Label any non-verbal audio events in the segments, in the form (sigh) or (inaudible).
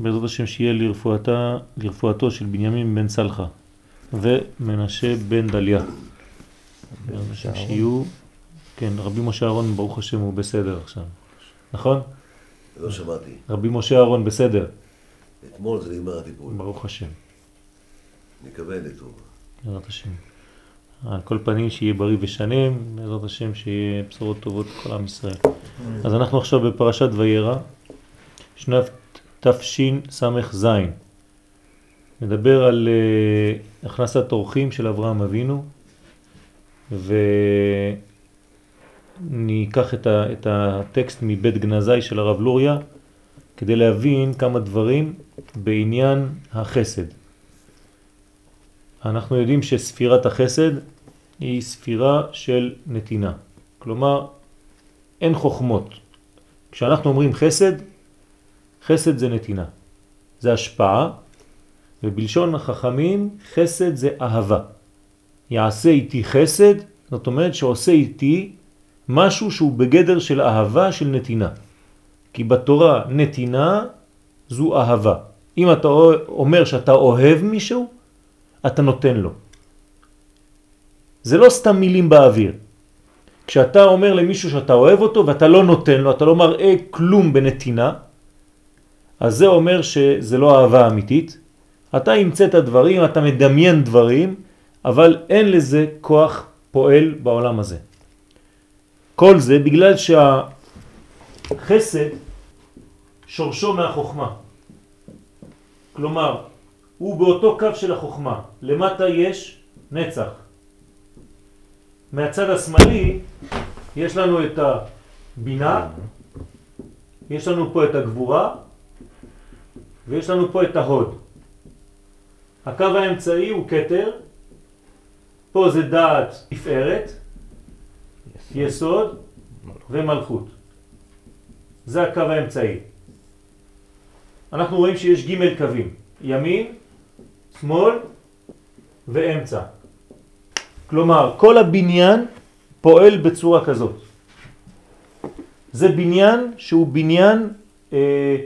בעזרת השם שיהיה לרפואתה, לרפואתו של בנימין בן סלחה ומנשה בן דליה. שיהיו, כן, רבי משה אהרון ברוך השם הוא בסדר עכשיו, נכון? לא שמעתי. רבי משה אהרון בסדר, אתמול זה נגמר הטיפול. ברוך השם, נקווה לטוב. בעזרת השם. על כל פנים שיהיה בריא ושלם, בעזרת השם שיהיה בשורות טובות לכל עם ישראל. אז אנחנו עכשיו בפרשת וירא, שנת תשס"ז. מדבר על uh, הכנסת אורחים של אברהם אבינו, וניקח את, ה, את הטקסט מבית גנזי של הרב לוריה, כדי להבין כמה דברים בעניין החסד. אנחנו יודעים שספירת החסד היא ספירה של נתינה. כלומר, אין חוכמות. כשאנחנו אומרים חסד, חסד זה נתינה. זה השפעה, ובלשון החכמים חסד זה אהבה. יעשה איתי חסד, זאת אומרת שעושה איתי משהו שהוא בגדר של אהבה של נתינה. כי בתורה נתינה זו אהבה. אם אתה אומר שאתה אוהב מישהו, אתה נותן לו. זה לא סתם מילים באוויר. כשאתה אומר למישהו שאתה אוהב אותו ואתה לא נותן לו, אתה לא מראה כלום בנתינה, אז זה אומר שזה לא אהבה אמיתית. אתה המצאת דברים, אתה מדמיין דברים, אבל אין לזה כוח פועל בעולם הזה. כל זה בגלל שהחסד שורשו מהחוכמה. כלומר, הוא באותו קו של החוכמה. למטה יש נצח. מהצד השמאלי יש לנו את הבינה, יש לנו פה את הגבורה ויש לנו פה את ההוד. הקו האמצעי הוא קטר, פה זה דעת תפארת, יסוד ומלכות. זה הקו האמצעי. אנחנו רואים שיש ג' קווים, ימין, שמאל ואמצע. כלומר, כל הבניין פועל בצורה כזאת. זה בניין שהוא בניין אה,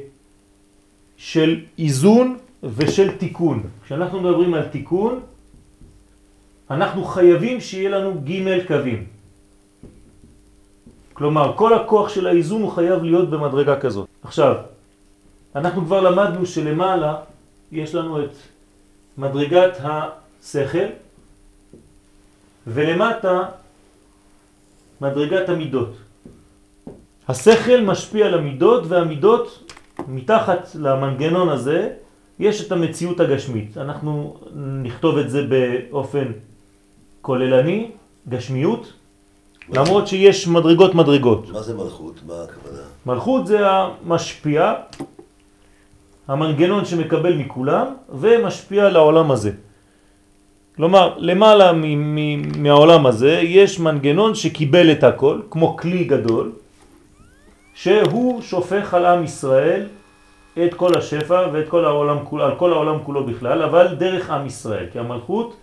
של איזון ושל תיקון. כשאנחנו מדברים על תיקון, אנחנו חייבים שיהיה לנו ג' קווים. כלומר, כל הכוח של האיזון הוא חייב להיות במדרגה כזאת. עכשיו, אנחנו כבר למדנו שלמעלה יש לנו את מדרגת השכל, ולמטה מדרגת המידות. השכל משפיע על המידות והמידות מתחת למנגנון הזה יש את המציאות הגשמית. אנחנו נכתוב את זה באופן כוללני, גשמיות, למרות שיש מדרגות מדרגות. מה זה מלכות? מה הכוונה? מלכות זה המשפיע, המנגנון שמקבל מכולם ומשפיע לעולם הזה. כלומר, למעלה מהעולם הזה יש מנגנון שקיבל את הכל, כמו כלי גדול, שהוא שופך על עם ישראל את כל השפע ואת כל העולם כולו, על כל העולם כולו בכלל, אבל דרך עם ישראל, כי המלכות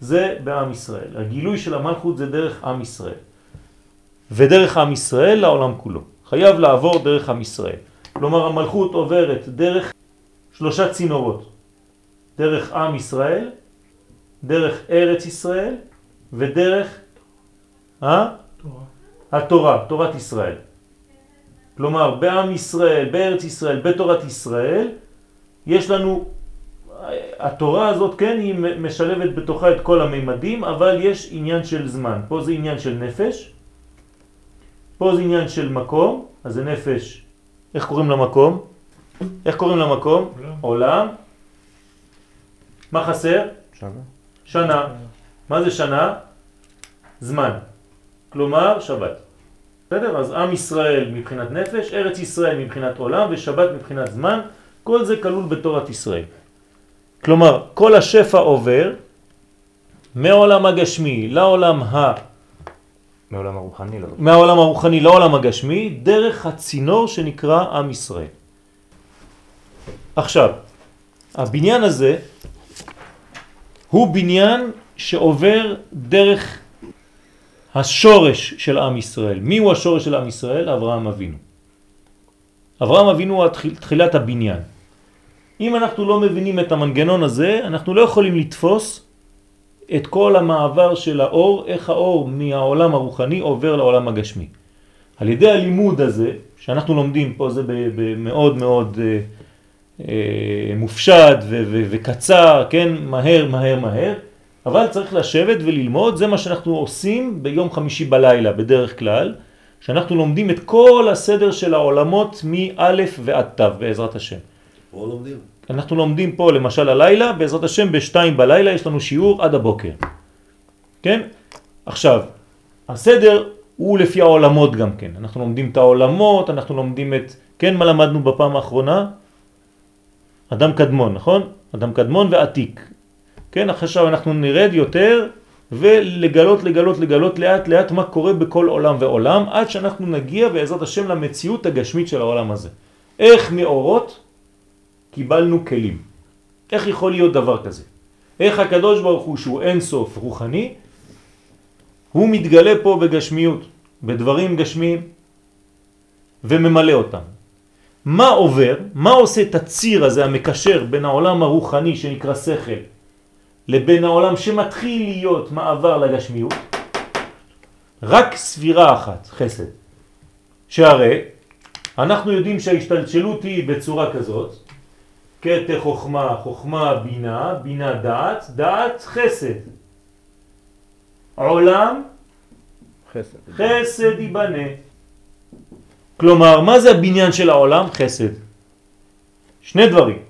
זה בעם ישראל. הגילוי של המלכות זה דרך עם ישראל. ודרך עם ישראל לעולם כולו. חייב לעבור דרך עם ישראל. כלומר המלכות עוברת דרך שלושה צינורות. דרך עם ישראל, דרך ארץ ישראל ודרך אה? תורה. התורה, תורת ישראל. כלומר, בעם ישראל, בארץ ישראל, בתורת ישראל, יש לנו, התורה הזאת, כן, היא משלבת בתוכה את כל הממדים, אבל יש עניין של זמן. פה זה עניין של נפש, פה זה עניין של מקום, אז זה נפש, איך קוראים למקום? איך קוראים למקום? עולם. עולם. מה חסר? שנה. שנה. מה זה שנה? זמן. כלומר, שבת. בסדר? אז עם ישראל מבחינת נפש, ארץ ישראל מבחינת עולם ושבת מבחינת זמן, כל זה כלול בתורת ישראל. כלומר, כל השפע עובר מעולם הגשמי לעולם ה... מעולם הרוחני, לא. מהעולם הרוחני לעולם הגשמי, דרך הצינור שנקרא עם ישראל. עכשיו, הבניין הזה הוא בניין שעובר דרך השורש של עם ישראל. מי הוא השורש של עם ישראל? אברהם אבינו. אברהם אבינו הוא תחילת הבניין. אם אנחנו לא מבינים את המנגנון הזה, אנחנו לא יכולים לתפוס את כל המעבר של האור, איך האור מהעולם הרוחני עובר לעולם הגשמי. על ידי הלימוד הזה, שאנחנו לומדים פה, זה מאוד מאוד אה, אה, מופשט וקצר, כן, מהר, מהר, מהר, אבל צריך לשבת וללמוד, זה מה שאנחנו עושים ביום חמישי בלילה בדרך כלל, שאנחנו לומדים את כל הסדר של העולמות מא' ועד ת' בעזרת השם. פה לומדים. אנחנו לומדים פה למשל הלילה, בעזרת השם בשתיים בלילה יש לנו שיעור עד הבוקר. כן? עכשיו, הסדר הוא לפי העולמות גם כן. אנחנו לומדים את העולמות, אנחנו לומדים את... כן, מה למדנו בפעם האחרונה? אדם קדמון, נכון? אדם קדמון ועתיק. כן, עכשיו אנחנו נרד יותר ולגלות, לגלות, לגלות לאט לאט מה קורה בכל עולם ועולם, עד שאנחנו נגיע בעזרת השם למציאות הגשמית של העולם הזה. איך מאורות קיבלנו כלים. איך יכול להיות דבר כזה? איך הקדוש ברוך הוא שהוא אין סוף רוחני, הוא מתגלה פה בגשמיות, בדברים גשמיים, וממלא אותם. מה עובר, מה עושה את הציר הזה המקשר בין העולם הרוחני שנקרא שכל לבין העולם שמתחיל להיות מעבר לגשמיות? רק ספירה אחת, חסד. שהרי אנחנו יודעים שההשתלשלות היא בצורה כזאת, קטע חוכמה, חוכמה בינה, בינה דעת, דעת חסד. עולם חסד. חסד ייבנה. כלומר, מה זה הבניין של העולם? חסד. שני דברים.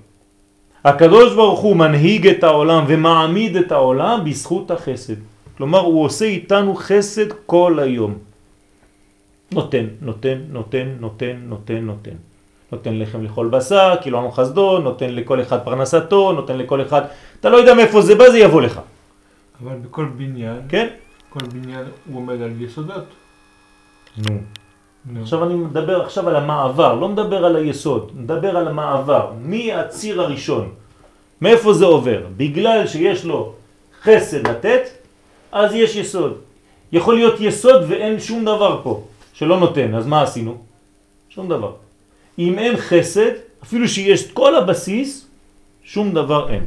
הקדוש ברוך הוא מנהיג את העולם ומעמיד את העולם בזכות החסד. כלומר, הוא עושה איתנו חסד כל היום. נותן, נותן, נותן, נותן, נותן, נותן. נותן לחם לכל בשר, כאילו עמו חסדו, נותן לכל אחד פרנסתו, נותן לכל אחד... אתה לא יודע מאיפה זה בא, זה יבוא לך. אבל בכל בניין, כן? כל בניין הוא עומד על יסודות. נו. עכשיו אני מדבר עכשיו על המעבר, לא מדבר על היסוד, מדבר על המעבר. מי הציר הראשון? מאיפה זה עובר? בגלל שיש לו חסד לתת, אז יש יסוד. יכול להיות יסוד ואין שום דבר פה שלא נותן, אז מה עשינו? שום דבר. אם אין חסד, אפילו שיש כל הבסיס, שום דבר אין.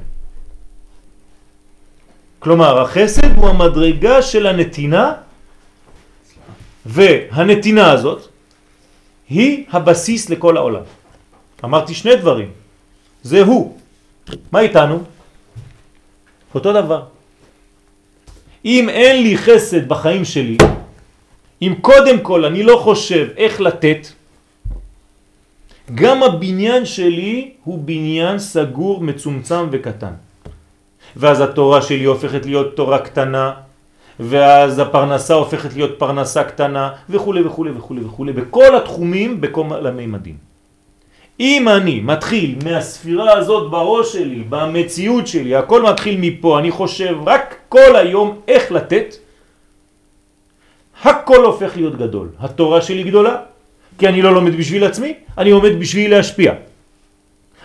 כלומר, החסד הוא המדרגה של הנתינה, והנתינה הזאת היא הבסיס לכל העולם. אמרתי שני דברים. זה הוא. מה איתנו? אותו דבר. אם אין לי חסד בחיים שלי, אם קודם כל אני לא חושב איך לתת, גם הבניין שלי הוא בניין סגור, מצומצם וקטן. ואז התורה שלי הופכת להיות תורה קטנה, ואז הפרנסה הופכת להיות פרנסה קטנה, וכו' וכו' וכו' וכו', בכל התחומים, בכל הממדים. אם אני מתחיל מהספירה הזאת בראש שלי, במציאות שלי, הכל מתחיל מפה, אני חושב רק כל היום איך לתת, הכל הופך להיות גדול. התורה שלי גדולה, כי אני לא לומד בשביל עצמי, אני עומד בשביל להשפיע.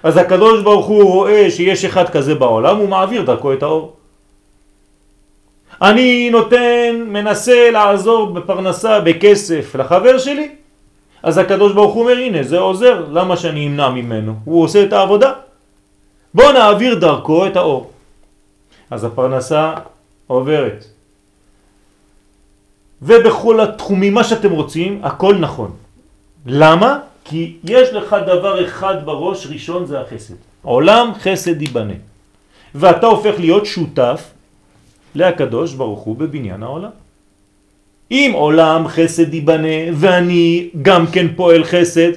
אז הקדוש ברוך הוא רואה שיש אחד כזה בעולם, הוא מעביר דרכו את האור. אני נותן, מנסה לעזור בפרנסה, בכסף לחבר שלי, אז הקדוש ברוך הוא אומר, הנה, זה עוזר, למה שאני אמנע ממנו? הוא עושה את העבודה. בוא נעביר דרכו את האור. אז הפרנסה עוברת. ובכל התחומים, מה שאתם רוצים, הכל נכון. למה? כי יש לך דבר אחד בראש, ראשון זה החסד. עולם חסד ייבנה. ואתה הופך להיות שותף להקדוש ברוך הוא בבניין העולם. אם עולם חסד ייבנה ואני גם כן פועל חסד,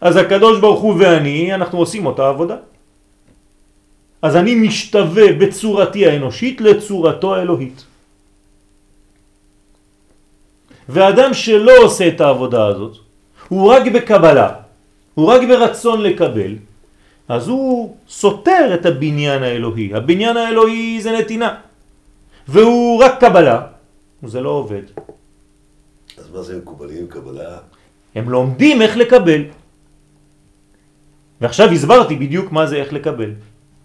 אז הקדוש ברוך הוא ואני, אנחנו עושים אותה עבודה. אז אני משתווה בצורתי האנושית לצורתו האלוהית. ואדם שלא עושה את העבודה הזאת, הוא רק בקבלה, הוא רק ברצון לקבל, אז הוא סותר את הבניין האלוהי. הבניין האלוהי זה נתינה, והוא רק קבלה, זה לא עובד. אז מה זה מקובלים, קבלה? הם לומדים איך לקבל. ועכשיו הסברתי בדיוק מה זה איך לקבל.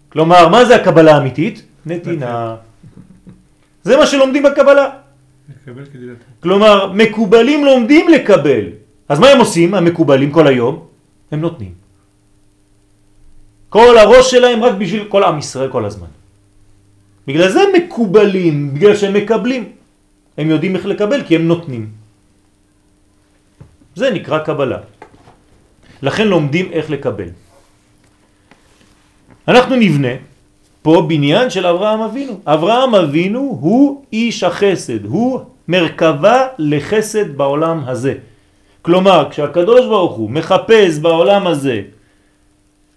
כלומר, מה זה הקבלה האמיתית? נתינה. זה מה שלומדים בקבלה. לקבל כדי לתת. כלומר, מקובלים לומדים לקבל. אז מה הם עושים, המקובלים כל היום? הם נותנים. כל הראש שלהם רק בשביל כל עם ישראל כל הזמן. בגלל זה הם מקובלים, בגלל שהם מקבלים. הם יודעים איך לקבל כי הם נותנים. זה נקרא קבלה. לכן לומדים איך לקבל. אנחנו נבנה פה בניין של אברהם אבינו. אברהם אבינו הוא איש החסד, הוא מרכבה לחסד בעולם הזה. כלומר, כשהקדוש ברוך הוא מחפש בעולם הזה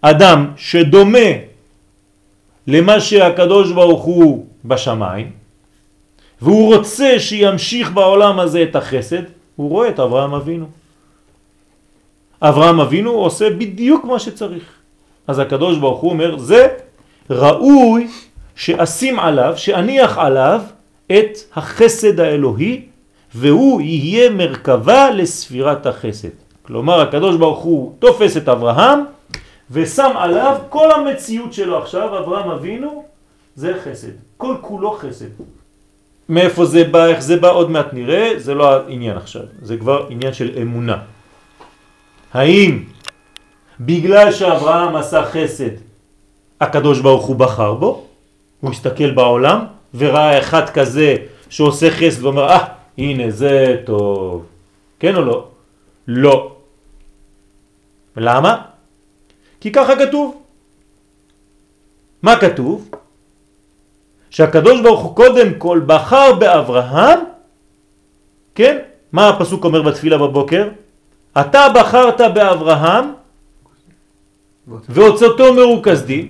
אדם שדומה למה שהקדוש ברוך הוא בשמיים, והוא רוצה שימשיך בעולם הזה את החסד, הוא רואה את אברהם אבינו. אברהם אבינו עושה בדיוק מה שצריך. אז הקדוש ברוך הוא אומר, זה ראוי שאשים עליו, שאניח עליו את החסד האלוהי, והוא יהיה מרכבה לספירת החסד. כלומר, הקדוש ברוך הוא תופס את אברהם, ושם עליו כל המציאות שלו עכשיו, אברהם אבינו, זה חסד. כל כולו חסד. מאיפה זה בא, איך זה בא, עוד מעט נראה, זה לא העניין עכשיו, זה כבר עניין של אמונה. האם בגלל שאברהם עשה חסד, הקדוש ברוך הוא בחר בו, הוא הסתכל בעולם וראה אחד כזה שעושה חסד ואומר, אה, הנה זה טוב. כן או לא? לא. למה? כי ככה כתוב. מה כתוב? שהקדוש ברוך הוא קודם כל בחר באברהם, כן? מה הפסוק אומר בתפילה בבוקר? אתה בחרת באברהם והוצאתו מרוכז דין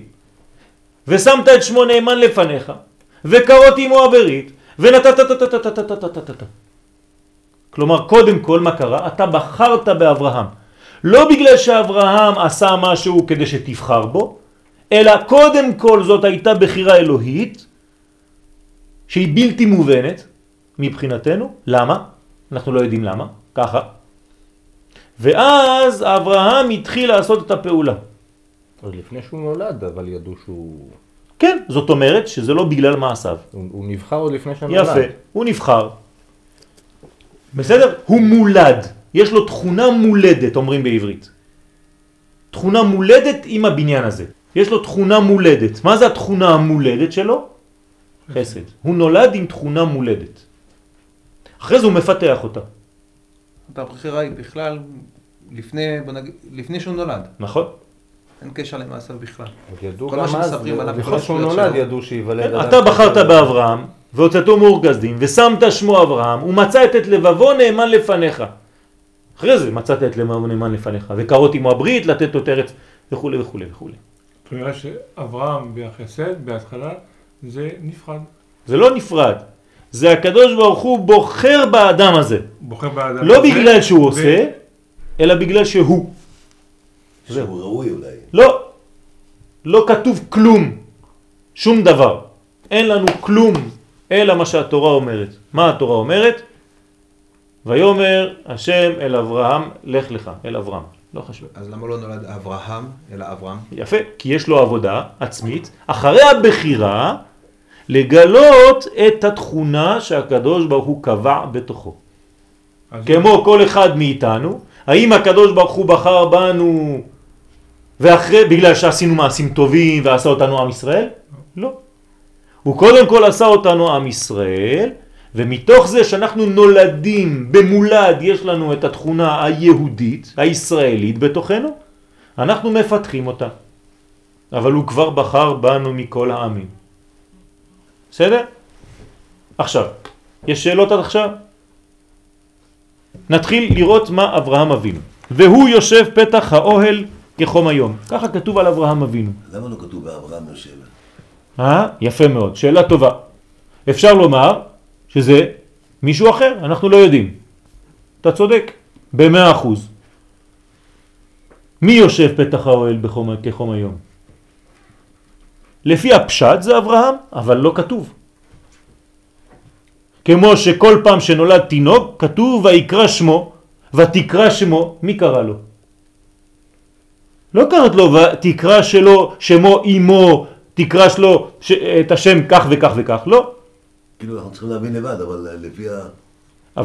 ושמת את שמו נאמן לפניך וקרות עמו הברית ונתת כלומר קודם כל מה קרה? אתה בחרת באברהם לא בגלל שאברהם עשה משהו כדי שתבחר בו אלא קודם כל זאת הייתה בחירה אלוהית שהיא בלתי מובנת מבחינתנו. למה? אנחנו לא יודעים למה. ככה. ואז אברהם התחיל לעשות את הפעולה. עוד לפני שהוא נולד, אבל ידעו שהוא... כן, זאת אומרת שזה לא בגלל מעשיו. הוא, הוא נבחר עוד לפני שנולד. יפה, הוא נבחר. בסדר? הוא מולד. יש לו תכונה מולדת, אומרים בעברית. תכונה מולדת עם הבניין הזה. יש לו תכונה מולדת. מה זה התכונה המולדת שלו? חסד. הוא נולד עם תכונה מולדת. אחרי זה הוא מפתח אותה. הבחירה היא בכלל לפני, בוא נגיד, לפני שהוא נולד. נכון? אין קשר למעשיו בכלל. ידעו כל גם מה אז, שמספרים עליו, כל לפני שהוא נולד. ידעו שייוולד אדם אתה בחרת. באברהם, והוצאתו מאורגזדים, ושמת שמו אברהם, ומצאת את לבבו נאמן לפניך. אחרי זה מצאת את נאמן לפניך, וקרות עמו הברית, לתת לו את ארץ, וכו' וכו' וכו'. זאת אומרת שאברהם בחסד, בהתחלה, זה נפרד. זה לא נפרד, זה הקדוש ברוך הוא בוחר באדם הזה. בוחר באדם. לא הזה, בגלל שהוא ו- עושה, אלא בגלל שהוא. שהוא ראוי אולי. לא, לא כתוב כלום, שום דבר. אין לנו כלום, אלא מה שהתורה אומרת. מה התורה אומרת? ויאמר השם אל אברהם, לך לך, אל אברהם. לא חשוב. אז למה לא נולד אברהם, אלא אברהם? יפה, כי יש לו עבודה עצמית, אחרי הבחירה, לגלות את התכונה שהקדוש ברוך הוא קבע בתוכו. כמו כל אחד מאיתנו, האם הקדוש ברוך הוא בחר בנו ואחרי, בגלל שעשינו מעשים טובים ועשה אותנו עם ישראל? לא. הוא קודם כל עשה אותנו עם ישראל, ומתוך זה שאנחנו נולדים במולד, יש לנו את התכונה היהודית, הישראלית בתוכנו, אנחנו מפתחים אותה. אבל הוא כבר בחר בנו מכל העמים. בסדר? עכשיו, יש שאלות עד עכשיו? נתחיל לראות מה אברהם אבינו. והוא יושב פתח האוהל כחום היום. ככה כתוב על אברהם אבינו. למה לא כתוב באברהם יושב? אה? יפה מאוד, שאלה טובה. אפשר לומר שזה מישהו אחר, אנחנו לא יודעים. אתה צודק, במאה אחוז. מי יושב פתח האוהל בחום, כחום היום? לפי הפשט זה אברהם, אבל לא כתוב. כמו שכל פעם שנולד תינוק, כתוב ויקרא שמו, ותקרא שמו, מי קרא לו? לא קראת לו ותקרא שלו, שמו אמו, תקרא שלו ש... את השם כך וכך וכך, לא. כאילו אנחנו צריכים להבין לבד, אבל אה, לפי ה...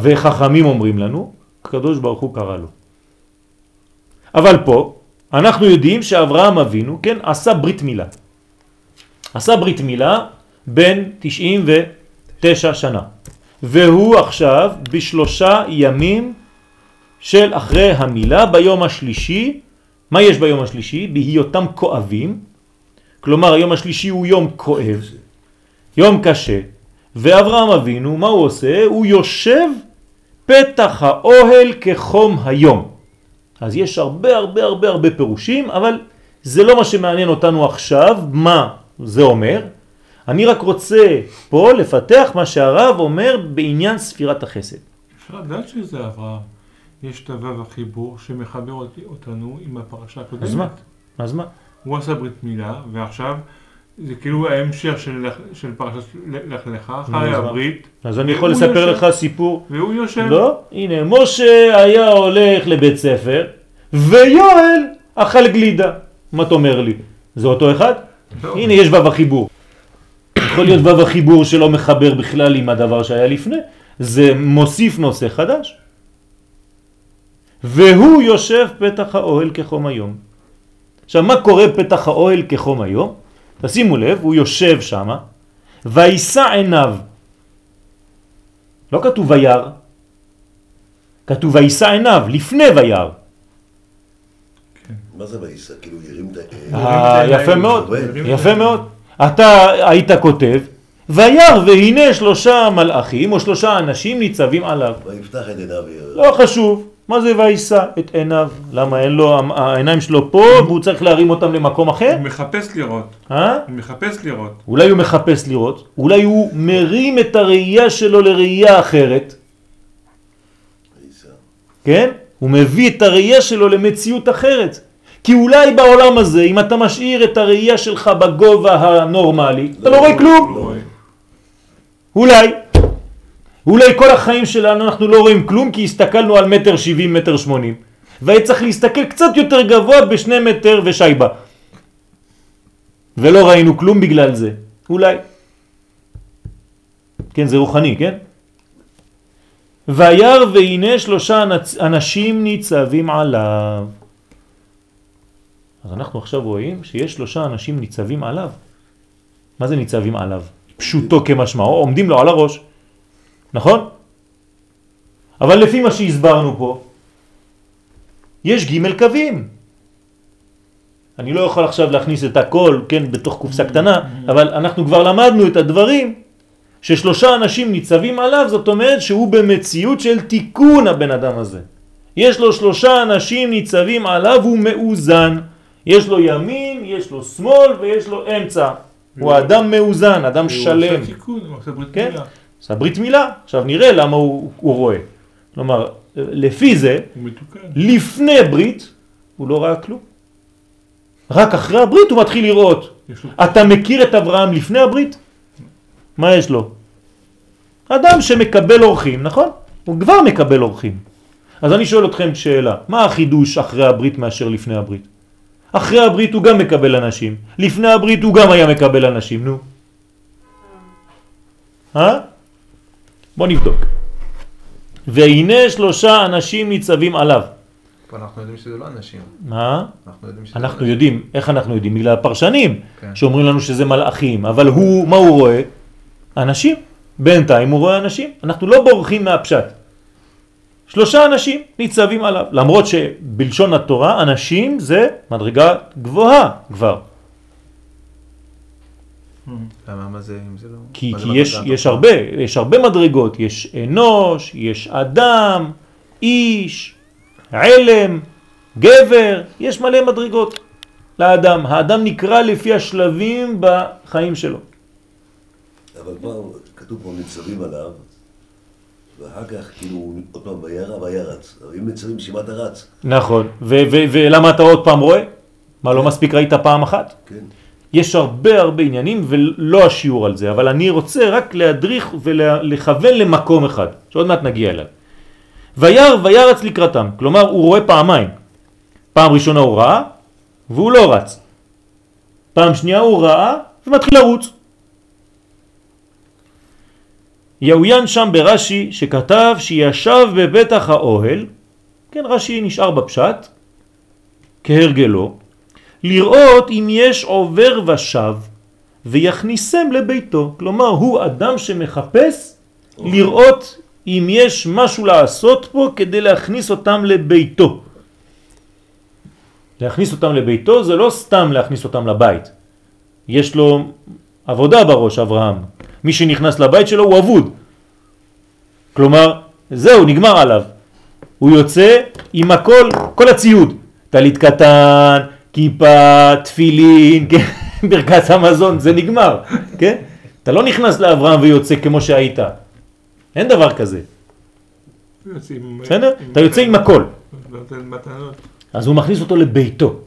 וחכמים אומרים לנו, הקדוש ברוך הוא קרא לו. אבל פה אנחנו יודעים שאברהם אבינו, כן, עשה ברית מילה. עשה ברית מילה בין 99 שנה. והוא עכשיו בשלושה ימים של אחרי המילה ביום השלישי. מה יש ביום השלישי? בהיותם כואבים. כלומר היום השלישי הוא יום כואב, יום קשה. ואברהם אבינו, מה הוא עושה? הוא יושב פתח האוהל כחום היום. אז יש הרבה הרבה הרבה הרבה פירושים, אבל זה לא מה שמעניין אותנו עכשיו, מה זה אומר. אני רק רוצה פה לפתח מה שהרב אומר בעניין ספירת החסד. אפשר לדעת שזה אברהם. יש את הוו החיבור שמחבר אותנו עם הפרשה הקודמת. אז מה? אז מה? הוא עשה ברית מילה, ועכשיו זה כאילו ההמשך של, של פרשת לך לך, אחרי? הברית. אז אני יכול לספר יושב- לך סיפור. והוא יושב. לא, הנה, משה היה הולך לבית ספר, ויואל אכל גלידה. מה אתה אומר לי? זה אותו אחד? לא. הנה, יש וו החיבור. יכול להיות וו החיבור שלא מחבר בכלל עם הדבר שהיה לפני. זה מוסיף נושא חדש. והוא יושב פתח האוהל כחום היום. עכשיו, מה קורה פתח האוהל כחום היום? תשימו לב, הוא יושב שם, וישא עיניו. לא כתוב וירא, כתוב וישא עיניו, לפני וירא. מה זה וייסע? כאילו ירים את ה... אה, את יפה מאוד. יפה מאוד. אתה היית כותב, וירא והנה שלושה מלאכים או שלושה אנשים ניצבים עליו. ויפתח את עיניו. לא חשוב, מה זה וישא את עיניו? למה אין לו, העיניים שלו פה והוא צריך להרים אותם למקום אחר? הוא מחפש לראות. אה? הוא מחפש לראות. אולי הוא מחפש לראות, אולי הוא מרים את הראייה שלו לראייה אחרת. כן? הוא מביא את הראייה שלו למציאות אחרת. כי אולי בעולם הזה, אם אתה משאיר את הראייה שלך בגובה הנורמלי, אתה לא רואה כלום. לא. אולי. אולי כל החיים שלנו אנחנו לא רואים כלום כי הסתכלנו על מטר שבעים, מטר שמונים. והיה צריך להסתכל קצת יותר גבוה בשני מטר ושייבה. ולא ראינו כלום בגלל זה. אולי. כן, זה רוחני, כן? וירא והנה שלושה אנשים ניצבים עליו. אז אנחנו עכשיו רואים שיש שלושה אנשים ניצבים עליו. מה זה ניצבים עליו? פשוטו כמשמעו, עומדים לו על הראש. נכון? אבל לפי מה שהסברנו פה, יש ג' קווים. אני לא יכול עכשיו להכניס את הכל, כן, בתוך קופסה קטנה, אבל אנחנו כבר למדנו את הדברים ששלושה אנשים ניצבים עליו, זאת אומרת שהוא במציאות של תיקון הבן אדם הזה. יש לו שלושה אנשים ניצבים עליו, הוא מאוזן. יש לו ימין, יש לו שמאל ויש לו אמצע. הוא אדם מאוזן, אדם הוא שלם. עושה תיקון, הוא עושה ברית כן. מילה. עשה ברית מילה. עכשיו נראה למה הוא, הוא רואה. כלומר, לפי זה. לפני ברית, הוא לא ראה כלום. רק אחרי הברית הוא מתחיל לראות. אתה מכיר את אברהם לפני הברית? מה יש לו? אדם שמקבל אורחים, נכון? הוא כבר מקבל אורחים. אז אני שואל אתכם שאלה, מה החידוש אחרי הברית מאשר לפני הברית? אחרי הברית הוא גם מקבל אנשים, לפני הברית הוא גם היה מקבל אנשים, נו. אה? בוא נבדוק. והנה שלושה אנשים ניצבים עליו. אנחנו יודעים שזה לא אנשים. מה? אנחנו יודעים שזה אנחנו לא יודעים, איך אנחנו יודעים? בגלל הפרשנים כן. שאומרים לנו שזה מלאכים, אבל הוא, מה הוא רואה? אנשים. בינתיים הוא רואה אנשים. אנחנו לא בורחים מהפשט. שלושה אנשים ניצבים עליו, למרות שבלשון התורה אנשים זה מדרגה גבוהה כבר. למה, מה זה, אם זה לא... כי, כי יש? יש הרבה, יש הרבה מדרגות, יש אנוש, יש אדם, איש, علם, גבר, יש מלא מדרגות לאדם. האדם נקרא לפי השלבים בחיים שלו. אבל כבר כתוב פה ניצבים עליו, ואחר כך כאילו עוד פעם וירא וירץ. אבל אם ניצבים בשביל מה אתה רץ? נכון. ולמה אתה עוד פעם רואה? מה, לא מספיק ראית פעם אחת? כן. יש הרבה הרבה עניינים ולא השיעור על זה, אבל אני רוצה רק להדריך ולכוון למקום אחד, שעוד מעט נגיע אליו. וירא וירץ לקראתם, כלומר הוא רואה פעמיים. פעם ראשונה הוא ראה והוא לא רץ. פעם שנייה הוא ראה ומתחיל לרוץ. יאוין שם ברש"י שכתב שישב בפתח האוהל, כן רש"י נשאר בפשט, כהרגלו, לראות אם יש עובר ושב ויכניסם לביתו. כלומר, הוא אדם שמחפש לראות אם יש משהו לעשות פה כדי להכניס אותם לביתו. להכניס אותם לביתו זה לא סתם להכניס אותם לבית. יש לו עבודה בראש, אברהם. מי שנכנס לבית שלו הוא אבוד. כלומר, זהו, נגמר עליו. הוא יוצא עם הכל, כל הציוד. טלית קטן, כיפה, תפילין, כן, (laughs) ברכת המזון, זה נגמר, כן? אתה לא נכנס לאברהם ויוצא כמו שהיית. אין דבר כזה. בסדר? אתה יוצא עם הכל. אז הוא מכניס אותו לביתו.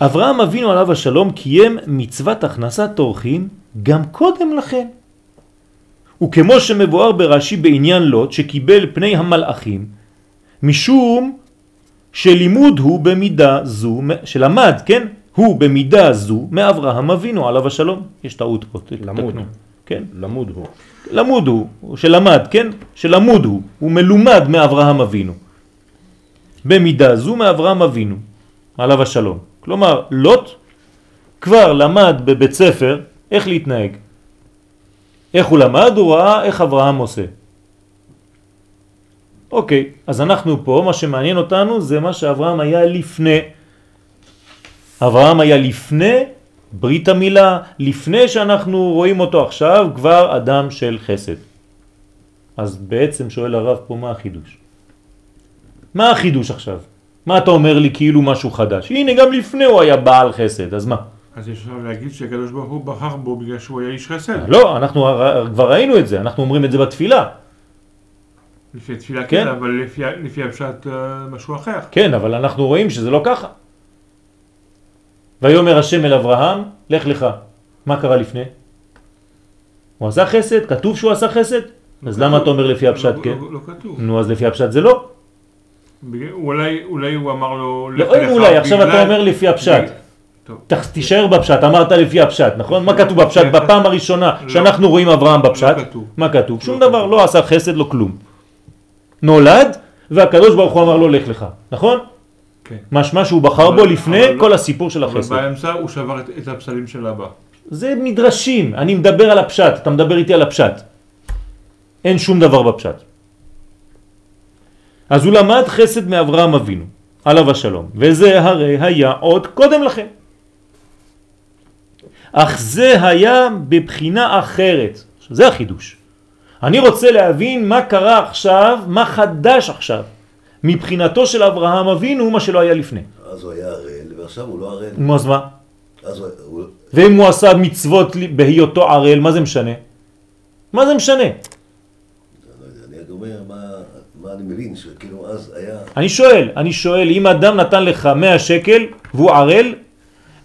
אברהם אבינו עליו השלום קיים מצוות הכנסת אורחים גם קודם לכן. וכמו שמבואר ברש"י בעניין לוט שקיבל פני המלאכים, משום שלימוד הוא במידה זו, שלמד, כן? הוא במידה זו מאברהם אבינו עליו השלום. יש טעות פה, למוד. תתקנו. כן, למוד הוא. למוד הוא, שלמד, כן? שלמוד הוא, הוא מלומד מאברהם אבינו. במידה זו מאברהם אבינו, עליו השלום. כלומר, לוט כבר למד בבית ספר איך להתנהג. איך הוא למד? הוא ראה איך אברהם עושה. אוקיי, אז אנחנו פה, מה שמעניין אותנו זה מה שאברהם היה לפני. אברהם היה לפני ברית המילה, לפני שאנחנו רואים אותו עכשיו, כבר אדם של חסד. אז בעצם שואל הרב פה מה החידוש? מה החידוש עכשיו? מה אתה אומר לי כאילו משהו חדש? הנה גם לפני הוא היה בעל חסד, אז מה? אז אפשר להגיד שהקדוש ברוך הוא בחר בו בגלל שהוא היה איש חסד. לא, אנחנו כבר ראינו את זה, אנחנו אומרים את זה בתפילה. לפי התפילה כן. כן, אבל לפי, לפי הפשט אה, משהו אחר. כן, אבל אנחנו רואים שזה לא ככה. ויאמר השם אל אברהם, לך לך. מה קרה לפני? הוא עשה חסד, כתוב שהוא עשה חסד? אז למה אתה אומר לפי הפשט לא, כן? לא, לא כתוב. נו, אז לפי הפשט זה לא. אולי, אולי הוא אמר לו... לא, לך אולי, עכשיו אתה אומר לפי הפשט. ת- תישאר בפשט, אמרת לפי הפשט, נכון? מה כתוב בפשט. בפעם הראשונה לא. שאנחנו רואים אברהם בפשט? לא. מה כתוב? שום לא דבר. לא עשה חסד, לא כלום. נולד, והקדוש ברוך הוא אמר לו לך לך, נכון? כן. משמע שהוא בחר אבל- בו לפני אבל לא- כל הסיפור של אבל החסד. באמצע הוא שבר את, את הפסלים של אבא. זה מדרשים, אני מדבר על הפשט, אתה מדבר איתי על הפשט. אין שום דבר בפשט. אז הוא למד חסד מאברהם אבינו, עליו השלום, וזה הרי היה עוד קודם לכן. אך זה היה בבחינה אחרת. זה החידוש. אני רוצה להבין מה קרה עכשיו, מה חדש עכשיו, מבחינתו של אברהם אבינו, מה שלא היה לפני. אז הוא היה ערל, ועכשיו הוא לא ערל. נו, אז מה? אז הוא... ואם הוא עשה מצוות בהיותו ערל, מה זה משנה? מה זה משנה? אני אומר מה, מה אני מבין, שכאילו אז היה... אני שואל, אני שואל, אם אדם נתן לך 100 שקל והוא ערל,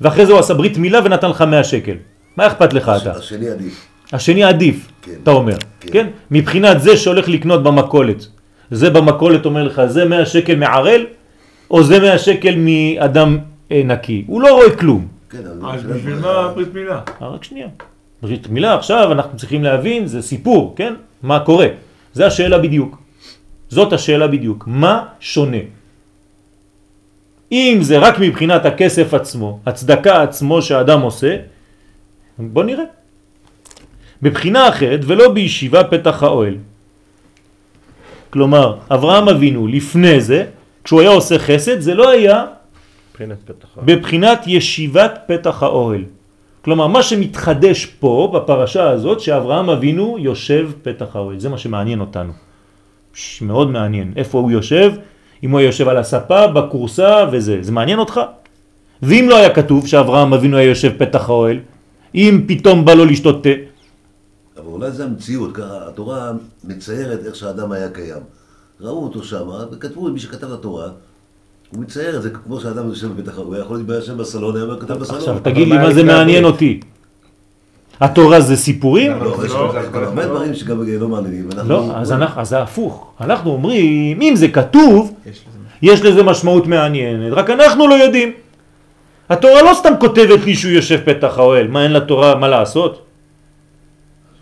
ואחרי זה הוא עשה ברית מילה ונתן לך 100 שקל, מה אכפת לך אתה? השני עדיף. השני עדיף, כן. אתה אומר, כן. כן? מבחינת זה שהולך לקנות במכולת, זה במכולת אומר לך, זה 100 שקל מערל, או זה 100 שקל מאדם אה, נקי, הוא לא רואה כלום. כן. אז בשביל מה ברית מילה? אה, רק שנייה. ברית מילה עכשיו אנחנו צריכים להבין, זה סיפור, כן? מה קורה? זה השאלה בדיוק. זאת השאלה בדיוק. מה שונה? אם זה רק מבחינת הכסף עצמו, הצדקה עצמו שהאדם עושה, בוא נראה. בבחינה אחרת ולא בישיבה פתח האוהל. כלומר, אברהם אבינו לפני זה, כשהוא היה עושה חסד, זה לא היה מבחינת פתח. בבחינת ישיבת פתח האוהל. כלומר, מה שמתחדש פה, בפרשה הזאת, שאברהם אבינו יושב פתח האוהל. זה מה שמעניין אותנו. ש, מאוד מעניין. איפה הוא יושב? אם הוא יושב על הספה, בקורסה וזה. זה מעניין אותך? ואם לא היה כתוב שאברהם אבינו היה יושב פתח האוהל, אם פתאום בא לו לשתות תה, אבל אולי זה המציאות, ככה התורה מציירת איך שהאדם היה קיים. ראו אותו שם, וכתבו, מי שכתב את התורה, הוא מצייר את זה כמו שאדם יושב בבית החג, הוא היה יכול להתבייש יושב בסלון, היה אומר כתב בסלון. עכשיו תגיד לי מה זה? מעניין אותי. התורה זה סיפורים? לא, יש לא, הרבה לא. דברים שגם לא מעניינים. לא, אז זה הפוך. אנחנו אומרים, אם זה כתוב, יש לזה יש לזה משמעות מעניינת, רק אנחנו לא יודעים. התורה לא סתם כותבת לי שהוא יושב פתח האוהל, מה אין לתורה מה לעשות?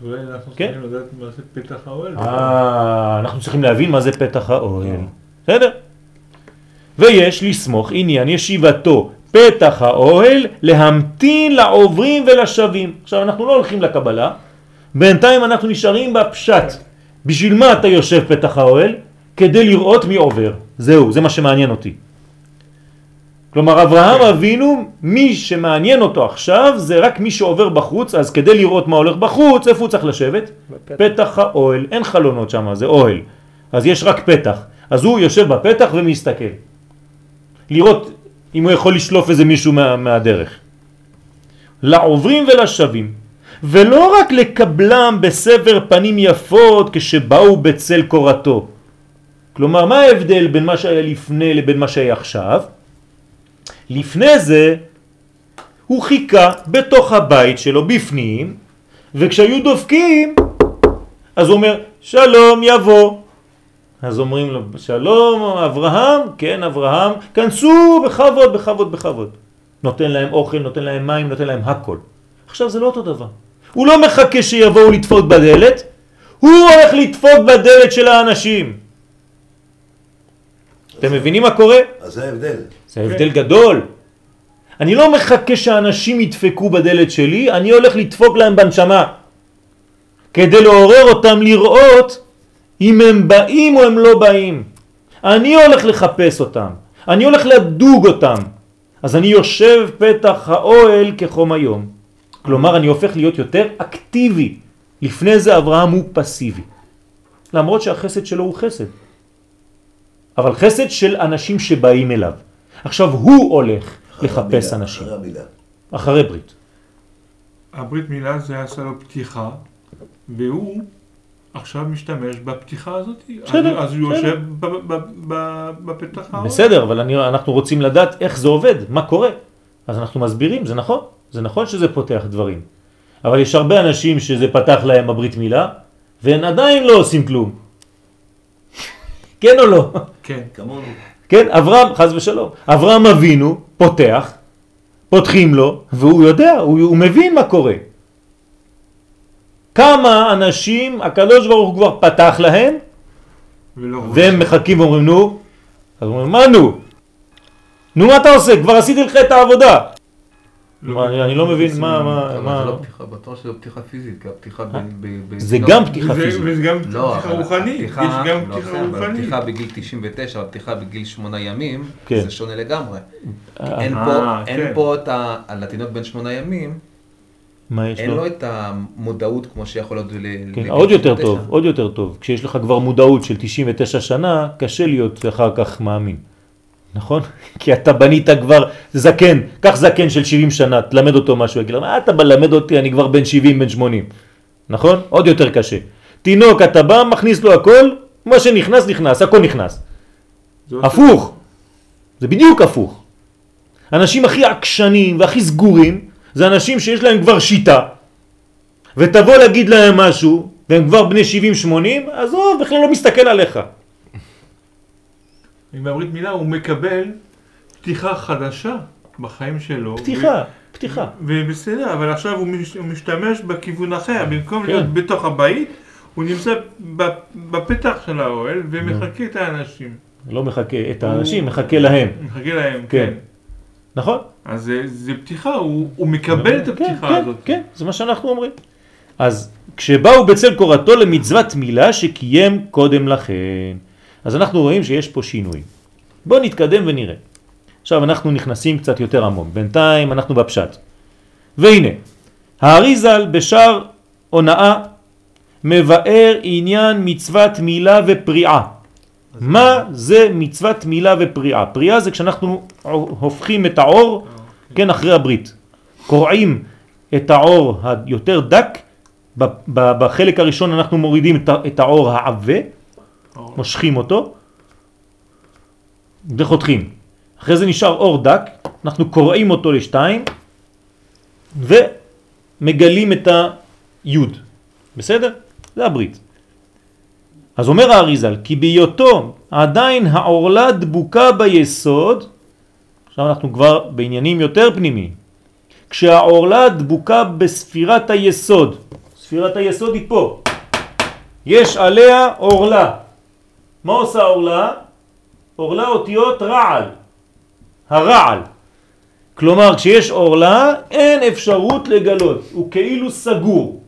אולי אנחנו כן. צריכים לדעת מה זה פתח האוהל. אה, אנחנו צריכים להבין מה זה פתח האוהל. בסדר? ויש לסמוך עניין ישיבתו פתח האוהל להמתין לעוברים ולשבים. עכשיו אנחנו לא הולכים לקבלה, בינתיים אנחנו נשארים בפשט. בשביל מה אתה יושב פתח האוהל? כדי לראות מי עובר. זהו, זה מה שמעניין אותי. כלומר אברהם אבינו, מי שמעניין אותו עכשיו זה רק מי שעובר בחוץ, אז כדי לראות מה הולך בחוץ, איפה הוא צריך לשבת? בפתח. פתח האוהל, אין חלונות שם, זה אוהל. אז יש רק פתח. אז הוא יושב בפתח ומסתכל. לראות אם הוא יכול לשלוף איזה מישהו מה, מהדרך. לעוברים ולשבים. ולא רק לקבלם בסבר פנים יפות כשבאו בצל קורתו. כלומר, מה ההבדל בין מה שהיה לפני לבין מה שהיה עכשיו? לפני זה הוא חיכה בתוך הבית שלו בפנים, וכשהיו דופקים, אז הוא אומר, שלום יבוא. אז אומרים לו, שלום אברהם, כן אברהם, כנסו בכבוד, בכבוד, בכבוד. נותן להם אוכל, נותן להם מים, נותן להם הכל. עכשיו זה לא אותו דבר. הוא לא מחכה שיבואו לדפוק בדלת, הוא הולך לדפוק בדלת של האנשים. אתם מבינים מה קורה? אז זה ההבדל. זה הבדל גדול. אני לא מחכה שאנשים ידפקו בדלת שלי, אני הולך לדפוק להם בנשמה. כדי לעורר אותם לראות אם הם באים או הם לא באים. אני הולך לחפש אותם, אני הולך לדוג אותם. אז אני יושב פתח האוהל כחום היום. כלומר, אני הופך להיות יותר אקטיבי. לפני זה אברהם הוא פסיבי. למרות שהחסד שלו הוא חסד. אבל חסד של אנשים שבאים אליו. עכשיו הוא הולך לחפש אנשים. אחרי המילה. אחרי ברית. הברית מילה זה עשה לו פתיחה, והוא עכשיו משתמש בפתיחה הזאת. בסדר, אז, אז הוא. יושב בפתח האוהל. בסדר, אבל אני, אנחנו רוצים לדעת איך זה עובד, מה קורה. אז אנחנו מסבירים, זה נכון. זה נכון שזה פותח דברים. אבל יש הרבה אנשים שזה פתח להם הברית מילה, והם עדיין לא עושים כלום. כן או לא? כן. כמונו. כן, אברהם, חז ושלום, אברהם אבינו פותח, פותחים לו, והוא יודע, הוא, הוא מבין מה קורה. כמה אנשים הקדוש ברוך הוא כבר פתח להם. והם מחכים ואומרים נו, אז אומרים מה נו? נו מה אתה עושה? כבר עשיתי לך את העבודה. מה, אני, לא מבין מה, מה, אבל מה, זה לא פתיחה, שזה לא פתיחה פיזית, כי הפתיחה ב... ב- ב- זה לא- גם פתיחה פיזית. וזה גם לא, פתיחה רוחנית. יש גם לא, פתיחה רוחנית. הפתיחה בגיל 99, הפתיחה בגיל 8 ימים, כן. זה שונה לגמרי. אה, אין אה, פה, כן. פה את ה... על התינוק בן 8 ימים, מה יש אין לו? לו את המודעות כמו שיכול להיות ל... כן, עוד יותר 99. טוב, עוד יותר טוב. כשיש לך כבר מודעות של 99 שנה, קשה להיות אחר כך מאמין. נכון? (laughs) כי אתה בנית כבר זקן, קח זקן של 70 שנה, תלמד אותו משהו, יגיד לו, מה אתה בא ללמד אותי, אני כבר בן 70, בן 80. נכון? עוד יותר קשה. תינוק, אתה בא, מכניס לו הכל, מה שנכנס, נכנס, הכל נכנס. הפוך. זה בדיוק הפוך. אנשים הכי עקשנים והכי סגורים, זה אנשים שיש להם כבר שיטה, ותבוא להגיד להם משהו, והם כבר בני 70-80, אז הוא בכלל לא מסתכל עליך. עם הברית מילה הוא מקבל פתיחה חדשה בחיים שלו. פתיחה, פתיחה. ו- ובסדר, אבל עכשיו הוא מש- הוא משתמש בכיוון אחר, במקום כן. להיות בתוך הבית, הוא נמצא בפתח של האוהל ומחכה את האנשים. לא מחכה את האנשים, מחכה להם. מחכה להם, כן. כן. נכון? אז זה, זה פתיחה, הוא, הוא מקבל את כן, הפתיחה כן, הזאת. כן, זה מה שאנחנו אומרים. אז כשבאו בצל קורתו למצוות מילה שקיים קודם לכן. אז אנחנו רואים שיש פה שינוי. בואו נתקדם ונראה. עכשיו אנחנו נכנסים קצת יותר עמוק. בינתיים אנחנו בפשט. והנה, האריזל בשאר הונאה מבאר עניין מצוות מילה ופריעה. מה זה מצוות מילה ופריעה? פריעה זה כשאנחנו הופכים את העור, כן, אחרי הברית. קורעים את העור היותר דק, בחלק הראשון אנחנו מורידים את ה- את העור העבה, מושכים אותו, וחותכים. אחרי זה נשאר אור דק, אנחנו קורעים אותו לשתיים, ומגלים את היוד. בסדר? זה הברית. אז אומר האריזל, כי בהיותו עדיין העורלה דבוקה ביסוד, עכשיו אנחנו כבר בעניינים יותר פנימיים, כשהעורלה דבוקה בספירת היסוד, ספירת היסוד היא פה, יש עליה עורלה. מה עושה העורלה? עורלה אותיות רעל, הרעל. כלומר, כשיש עורלה, אין אפשרות לגלות, הוא כאילו סגור.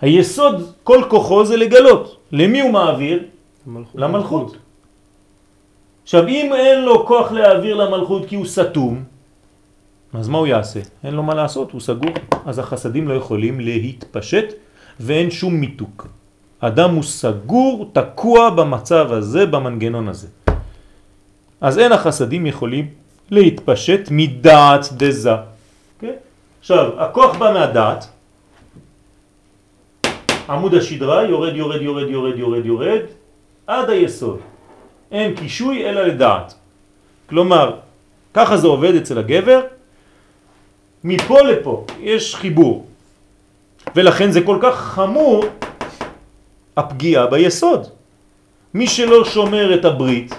היסוד, כל כוחו זה לגלות. למי הוא מעביר? המלכות. למלכות. עכשיו, אם אין לו כוח להעביר למלכות כי הוא סתום, אז מה הוא יעשה? אין לו מה לעשות, הוא סגור. אז החסדים לא יכולים להתפשט ואין שום מיתוק. אדם הוא סגור, תקוע במצב הזה, במנגנון הזה. אז אין החסדים יכולים להתפשט מדעת דזה. כן? עכשיו, הכוח בא מהדעת, עמוד השדרה יורד, יורד, יורד, יורד, יורד, יורד, עד היסוד. אין קישוי אלא לדעת. כלומר, ככה זה עובד אצל הגבר, מפה לפה יש חיבור. ולכן זה כל כך חמור הפגיעה ביסוד. מי שלא שומר את הברית,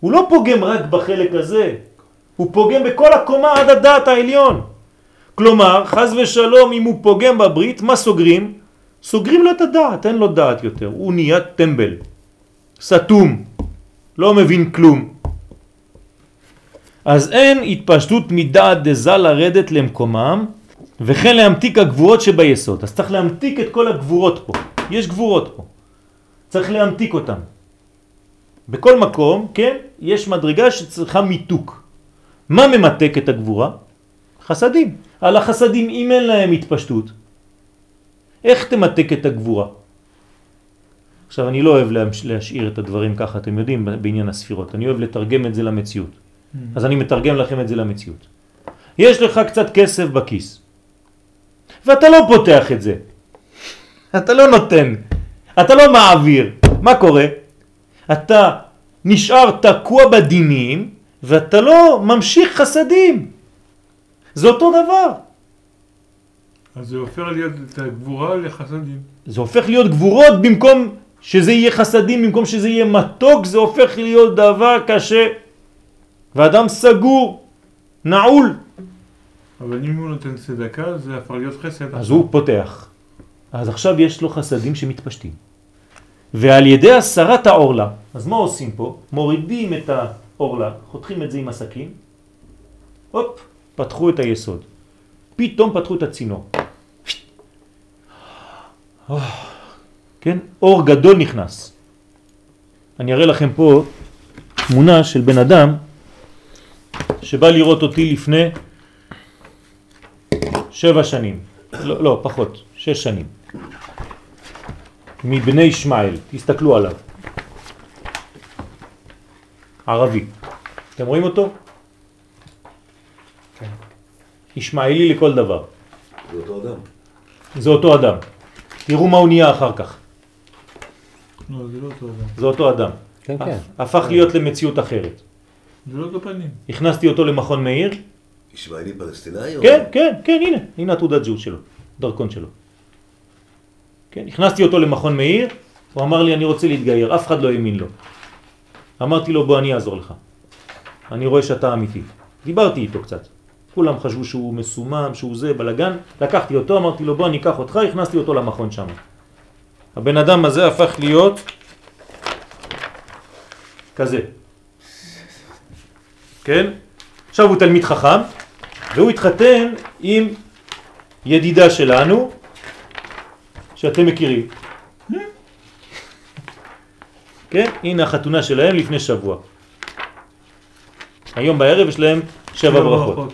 הוא לא פוגם רק בחלק הזה, הוא פוגם בכל הקומה עד הדעת העליון. כלומר, חז ושלום, אם הוא פוגם בברית, מה סוגרים? סוגרים לו את הדעת, אין לו דעת יותר, הוא נהיה טמבל, סתום, לא מבין כלום. אז אין התפשטות מדעת דזה לרדת למקומם, וכן להמתיק הגבורות שביסוד. אז צריך להמתיק את כל הגבורות פה. יש גבורות פה. צריך להמתיק אותן. בכל מקום, כן, יש מדרגה שצריכה מיתוק. מה ממתק את הגבורה? חסדים. על החסדים, אם אין להם התפשטות, איך תמתק את הגבורה? עכשיו, אני לא אוהב להשאיר את הדברים ככה, אתם יודעים, בעניין הספירות. אני אוהב לתרגם את זה למציאות. אז אני מתרגם לכם את זה למציאות. יש לך קצת כסף בכיס, ואתה לא פותח את זה. אתה לא נותן, אתה לא מעביר. מה קורה? אתה נשאר תקוע בדינים, ואתה לא ממשיך חסדים. זה אותו דבר. אז זה הופך להיות את הגבורה לחסדים. זה הופך להיות גבורות במקום שזה יהיה חסדים, במקום שזה יהיה מתוק, זה הופך להיות דבר קשה. ואדם סגור, נעול. אבל אם הוא נותן צדקה, זה הפך להיות חסד. אז הוא פותח. אז עכשיו יש לו חסדים שמתפשטים. ועל ידי הסרת העורלה, אז מה עושים פה? מורידים את העורלה, חותכים את זה עם הסכין, הופ, פתחו את היסוד. פתאום פתחו את הצינור. כן? אור גדול נכנס. אני אראה לכם פה תמונה של בן אדם שבא לראות אותי לפני שבע שנים, לא, לא, פחות, שש שנים, מבני ישמעאל, תסתכלו עליו, ערבי, אתם רואים אותו? כן. ישמעאלי לכל דבר. זה אותו אדם. זה אותו אדם. תראו מה הוא נהיה אחר כך. לא, זה לא אותו אדם. זה אותו אדם. כן, כן. הפך להיות למציאות אחרת. זה לא אותו פנים. הכנסתי אותו למכון מאיר. ישמעאלי פלסטיני? כן, כן, כן, הנה, הנה התעודת זהות שלו, דרכון שלו. כן, הכנסתי אותו למכון מאיר, הוא אמר לי אני רוצה להתגייר, אף אחד לא האמין לו. אמרתי לו בוא אני אעזור לך. אני רואה שאתה אמיתי. דיברתי איתו קצת. כולם חשבו שהוא מסומם, שהוא זה, בלגן. לקחתי אותו, אמרתי לו בוא אני אקח אותך, הכנסתי אותו למכון שם. הבן אדם הזה הפך להיות כזה. כן? עכשיו הוא תלמיד חכם, והוא התחתן עם ידידה שלנו, שאתם מכירים. כן? הנה החתונה שלהם לפני שבוע. היום בערב יש להם שבע ברכות.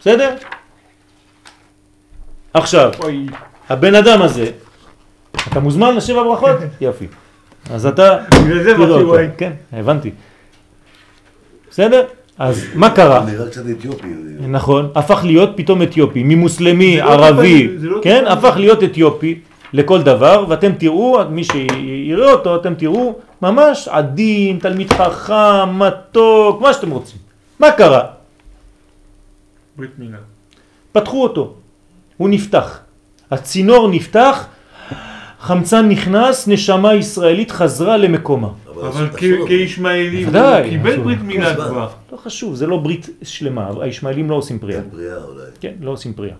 בסדר? עכשיו, הבן אדם הזה, אתה מוזמן לשבע ברכות? (laughs) יופי. אז אתה... בגלל זה. וואי. כן, הבנתי. בסדר? אז מה קרה? הוא נראה קצת אתיופי. נכון, הפך להיות פתאום אתיופי, ממוסלמי, לא ערבי, לא כן. הפך להיות אתיופי לכל דבר, ואתם תראו, מי שיראה אותו, אתם תראו ממש עדין, תלמיד חכם, מתוק, מה שאתם רוצים. מה קרה? ברית מילה. פתחו אותו, הוא נפתח. הצינור נפתח, חמצן נכנס, נשמה ישראלית חזרה למקומה. אבל אסור- כ- אסור לו. כישמעאלי, הוא. קיבל אסור. ברית מילה כן, כבר. לא חשוב, זה לא ברית שלמה, הישמעאלים לא עושים פריאה. כן, לא עושים פריאה.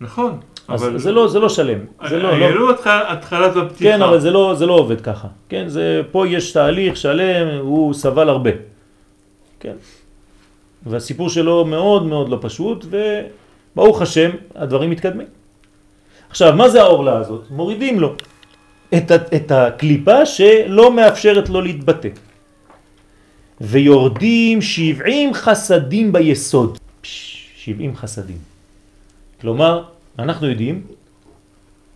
נכון. אז אבל- זה לא, זה לא שלם. זה לא, לא, העלו אותך התחלת הפתיחה. כן, אבל זה לא, זה לא עובד ככה. כן, זה, פה יש תהליך שלם, הוא סבל הרבה. כן. והסיפור שלו מאוד מאוד לא פשוט, וברוך השם, הדברים מתקדמים. עכשיו, מה זה העורלה הזאת? מורידים לו את, את הקליפה שלא מאפשרת לו להתבטא. ויורדים 70 חסדים ביסוד. פש, 70 חסדים. כלומר, אנחנו יודעים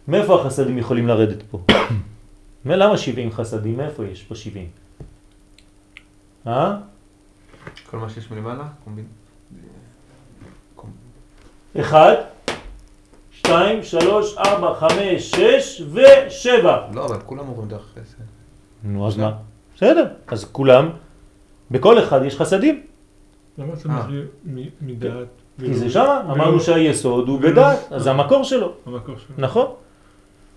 מאיפה החסדים יכולים לרדת פה? (coughs) למה 70 חסדים? מאיפה יש פה 70? אה? כל מה שיש מלמעלה, אחד, שתיים, שלוש, ארבע, חמש, שש ושבע. לא, אבל כולם עוברים דרך חסד. נו, אז מה? בסדר. אז כולם, בכל אחד יש חסדים. למה אתה אה. מתחיל מ- מדעת? כי זה שמה, אמרנו שהיסוד הוא בדעת, אז זה המקור שלו, המקור שלו. נכון?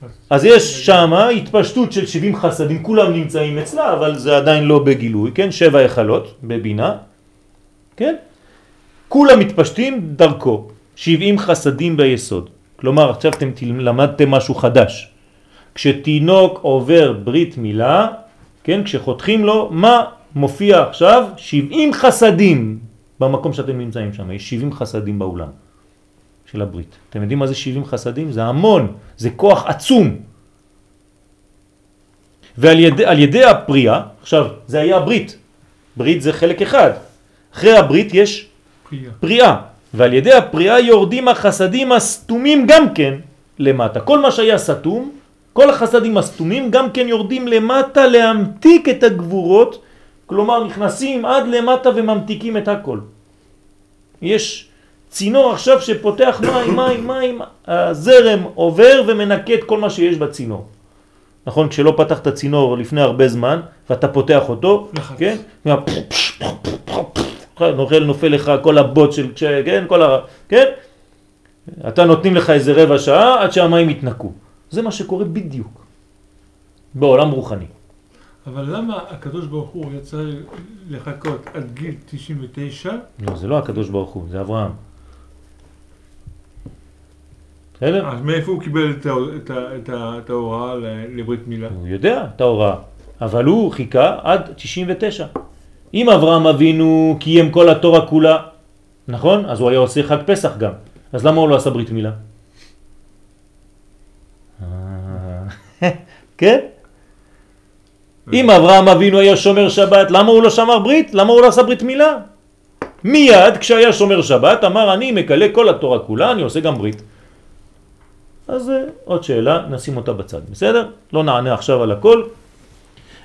אז- אז יש שמה התפשטות של 70 חסדים, כולם נמצאים אצלה, אבל זה עדיין לא בגילוי, כן? שבע היכלות בבינה, כן? כולם מתפשטים דרכו, 70 חסדים ביסוד. כלומר, עכשיו אתם למדתם משהו חדש. כשתינוק עובר ברית מילה, כן? כשחותכים לו, מה מופיע עכשיו? 70 חסדים במקום שאתם נמצאים שם. יש 70 חסדים באולם של הברית. אתם יודעים מה זה 70 חסדים? זה המון, זה כוח עצום. ועל ידי, ידי הפריאה, עכשיו, זה היה הברית. ברית זה חלק אחד. אחרי הברית יש פרייה. פריאה, ועל ידי הפריאה יורדים החסדים הסתומים גם כן למטה. כל מה שהיה סתום, כל החסדים הסתומים גם כן יורדים למטה להמתיק את הגבורות, כלומר נכנסים עד למטה וממתיקים את הכל. יש צינור עכשיו שפותח מים, מים, מים, הזרם עובר ומנקה את כל מה שיש בצינור. נכון? כשלא פתחת צינור לפני הרבה זמן, ואתה פותח אותו. כן? מה- נופל, לך כל הבוט של, כן? כל ה... כן? אתה נותנים לך איזה רבע שעה עד שהמים יתנקו. זה מה שקורה בדיוק בעולם רוחני. אבל למה הקדוש ברוך הוא צריך לחכות עד גיל 99? לא, זה לא הקדוש ברוך הוא, זה אברהם. בסדר? אז מאיפה הוא קיבל את ההוראה לברית מילה? הוא יודע את ההוראה, אבל הוא חיכה עד 99. אם אברהם אבינו קיים כל התורה כולה, נכון? אז הוא היה עושה חג פסח גם. אז למה הוא לא עשה ברית מילה? אה, (laughs) כן? אם אברהם אבינו היה שומר שבת, למה הוא לא שמר ברית? למה הוא לא עשה ברית מילה? מיד כשהיה שומר שבת אמר אני מקלה כל התורה כולה, אני עושה גם ברית. אז אה, עוד שאלה, נשים אותה בצד, בסדר? לא נענה עכשיו על הכל.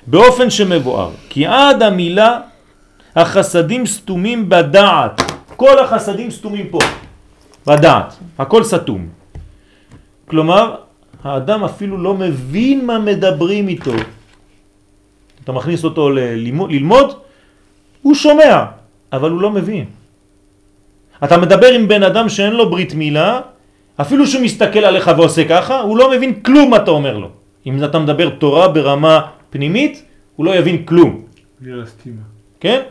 באופן שמבואר, כי עד המילה החסדים סתומים בדעת. כל החסדים סתומים פה, בדעת. הכל סתום. כלומר, האדם אפילו לא מבין מה מדברים איתו. אתה מכניס אותו ללימוד, ללמוד, הוא שומע, אבל הוא לא מבין. אתה מדבר עם בן אדם שאין לו ברית מילה, אפילו שהוא מסתכל עליך ועושה ככה, הוא לא מבין כלום מה אתה אומר לו. אם אתה מדבר תורה ברמה פנימית, הוא לא יבין כלום, בגלל הסתימה. כן?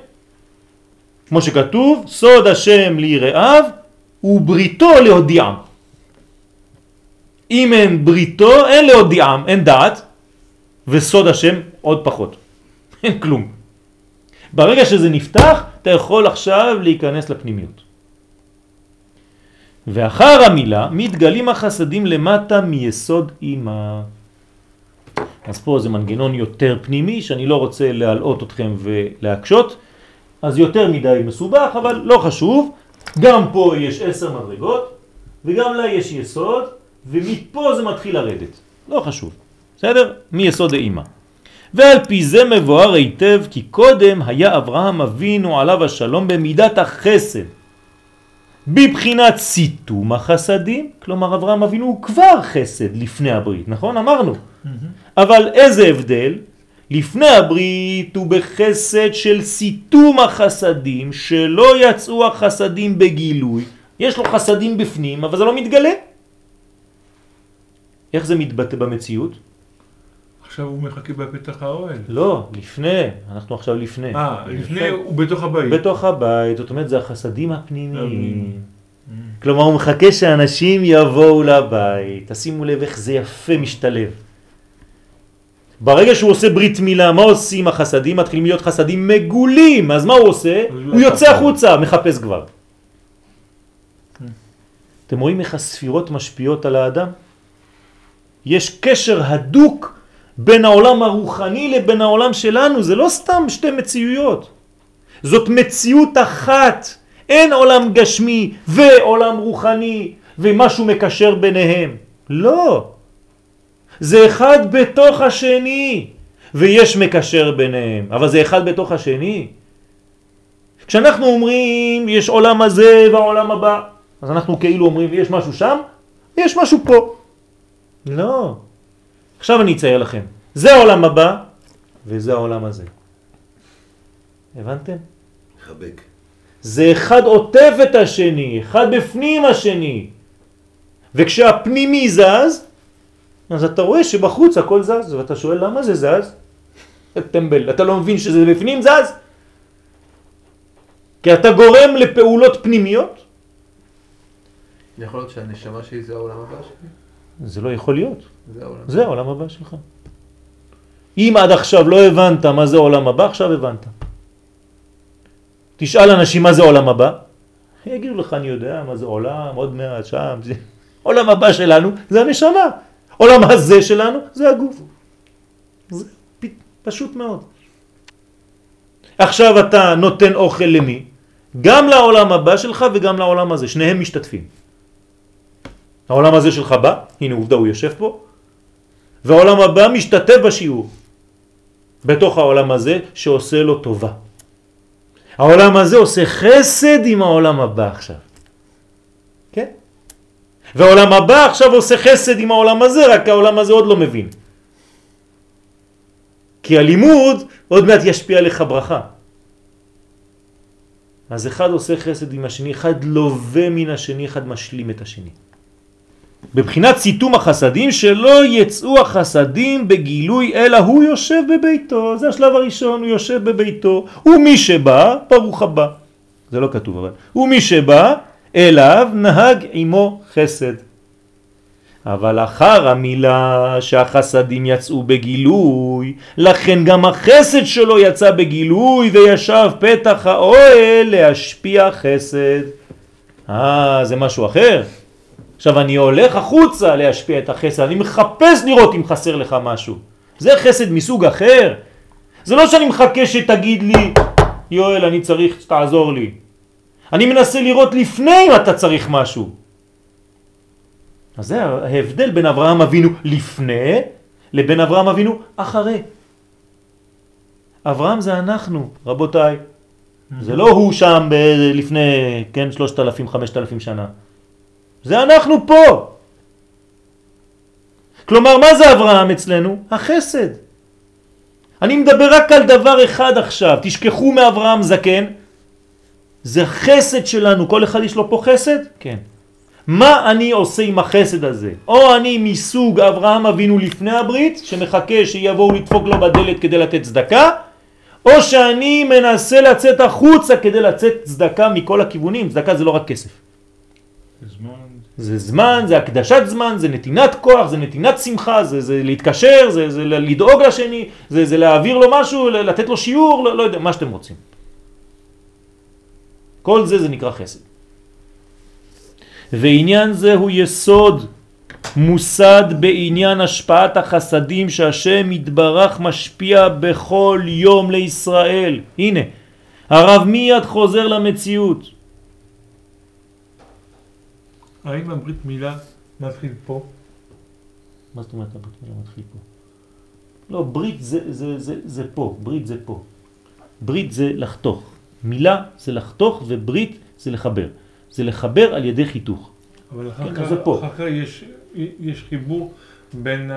כמו שכתוב, סוד השם ליראיו ובריתו להודיעם. אם אין בריתו, אין להודיעם, אין דעת, וסוד השם עוד פחות. (laughs) אין כלום. ברגע שזה נפתח, אתה יכול עכשיו להיכנס לפנימיות. ואחר המילה מתגלים החסדים למטה מיסוד אימה. אז פה זה מנגנון יותר פנימי שאני לא רוצה להלאות אתכם ולהקשות, אז יותר מדי מסובך, אבל לא חשוב. גם פה יש עשר מדרגות, וגם לה יש יסוד, ומפה זה מתחיל לרדת. לא חשוב, בסדר? מיסוד האימא. ועל פי זה מבואר היטב כי קודם היה אברהם אבינו עליו השלום במידת החסד. בבחינת סיתום החסדים, כלומר אברהם אבינו הוא כבר חסד לפני הברית, נכון? אמרנו. אבל איזה הבדל? לפני הברית הוא בחסד של סיתום החסדים, שלא יצאו החסדים בגילוי. יש לו חסדים בפנים, אבל זה לא מתגלה. איך זה מתבטא במציאות? עכשיו הוא מחכה בפתח האוהל. לא, לפני, אנחנו עכשיו לפני. אה, לפני הוא בתוך הבית. בתוך הבית, זאת אומרת זה החסדים הפנימיים. כלומר, הוא מחכה שאנשים יבואו לבית. תשימו לב איך זה יפה משתלב. ברגע שהוא עושה ברית מילה, מה עושים החסדים? מתחילים להיות חסדים מגולים. אז מה הוא עושה? הוא יוצא החוצה, מחפש כבר. אתם רואים איך הספירות משפיעות על האדם? יש קשר הדוק בין העולם הרוחני לבין העולם שלנו, זה לא סתם שתי מציאויות. זאת מציאות אחת, אין עולם גשמי ועולם רוחני ומשהו מקשר ביניהם. לא. זה אחד בתוך השני, ויש מקשר ביניהם, אבל זה אחד בתוך השני. כשאנחנו אומרים יש עולם הזה והעולם הבא, אז אנחנו כאילו אומרים יש משהו שם, יש משהו פה. לא. עכשיו אני אצייר לכם. זה העולם הבא וזה העולם הזה. הבנתם? מחבק. זה אחד עוטף את השני, אחד בפנים השני. וכשהפנימי זז, אז אתה רואה שבחוץ הכל זז, ואתה שואל למה זה זז? טמבל, אתה לא מבין שזה בפנים זז? כי אתה גורם לפעולות פנימיות? יכול להיות שהנשמה שלי זה העולם הבא שלי? זה לא יכול להיות, זה העולם. זה העולם הבא שלך. אם עד עכשיו לא הבנת מה זה עולם הבא, עכשיו הבנת. תשאל אנשים מה זה עולם הבא, יגידו לך אני יודע מה זה עולם, עוד מעט שם, זה... (laughs) עולם הבא שלנו זה הנשמה, עולם הזה שלנו זה הגוף. זה. פשוט מאוד. עכשיו אתה נותן אוכל למי? גם לעולם הבא שלך וגם לעולם הזה, שניהם משתתפים. העולם הזה שלך בא, הנה עובדה הוא יושב פה, והעולם הבא משתתף בשיעור, בתוך העולם הזה שעושה לו טובה. העולם הזה עושה חסד עם העולם הבא עכשיו. והעולם הבא עכשיו עושה חסד עם העולם הזה, רק העולם הזה עוד לא מבין. כי הלימוד עוד מעט ישפיע עליך ברכה. אז אחד עושה חסד עם השני, אחד לווה מן השני, אחד משלים את השני. בבחינת סיתום החסדים שלא יצאו החסדים בגילוי אלא הוא יושב בביתו זה השלב הראשון הוא יושב בביתו ומי שבא ברוך הבא זה לא כתוב אבל ומי שבא אליו נהג עמו חסד אבל אחר המילה שהחסדים יצאו בגילוי לכן גם החסד שלו יצא בגילוי וישב פתח האוהל להשפיע חסד אה זה משהו אחר עכשיו אני הולך החוצה להשפיע את החסד, אני מחפש לראות אם חסר לך משהו. זה חסד מסוג אחר. זה לא שאני מחכה שתגיד לי, יואל אני צריך שתעזור לי. אני מנסה לראות לפני אם אתה צריך משהו. אז זה ההבדל בין אברהם אבינו לפני לבין אברהם אבינו אחרי. אברהם זה אנחנו, רבותיי. זה לא הוא שם לפני, כן, שלושת אלפים, חמשת אלפים שנה. זה אנחנו פה. כלומר, מה זה אברהם אצלנו? החסד. אני מדבר רק על דבר אחד עכשיו, תשכחו מאברהם זקן, זה חסד שלנו, כל אחד יש לו פה חסד? כן. מה אני עושה עם החסד הזה? או אני מסוג אברהם אבינו לפני הברית, שמחכה שיבואו לדפוק לו בדלת כדי לתת צדקה, או שאני מנסה לצאת החוצה כדי לצאת צדקה מכל הכיוונים, צדקה זה לא רק כסף. זמן. זה זמן, זה הקדשת זמן, זה נתינת כוח, זה נתינת שמחה, זה, זה להתקשר, זה, זה לדאוג לשני, זה, זה להעביר לו משהו, לתת לו שיעור, לא, לא יודע, מה שאתם רוצים. כל זה זה נקרא חסד. ועניין זה הוא יסוד מוסד בעניין השפעת החסדים שהשם יתברך משפיע בכל יום לישראל. הנה, הרב מיד חוזר למציאות. האם הברית מילה מתחיל פה? מה זאת אומרת הברית מילה מתחיל פה? לא, ברית זה, זה, זה, זה פה, ברית זה פה. ברית זה לחתוך. מילה זה לחתוך וברית זה לחבר. זה לחבר על ידי חיתוך. אבל אחר כן, כך. אחר כך יש, יש חיבור בין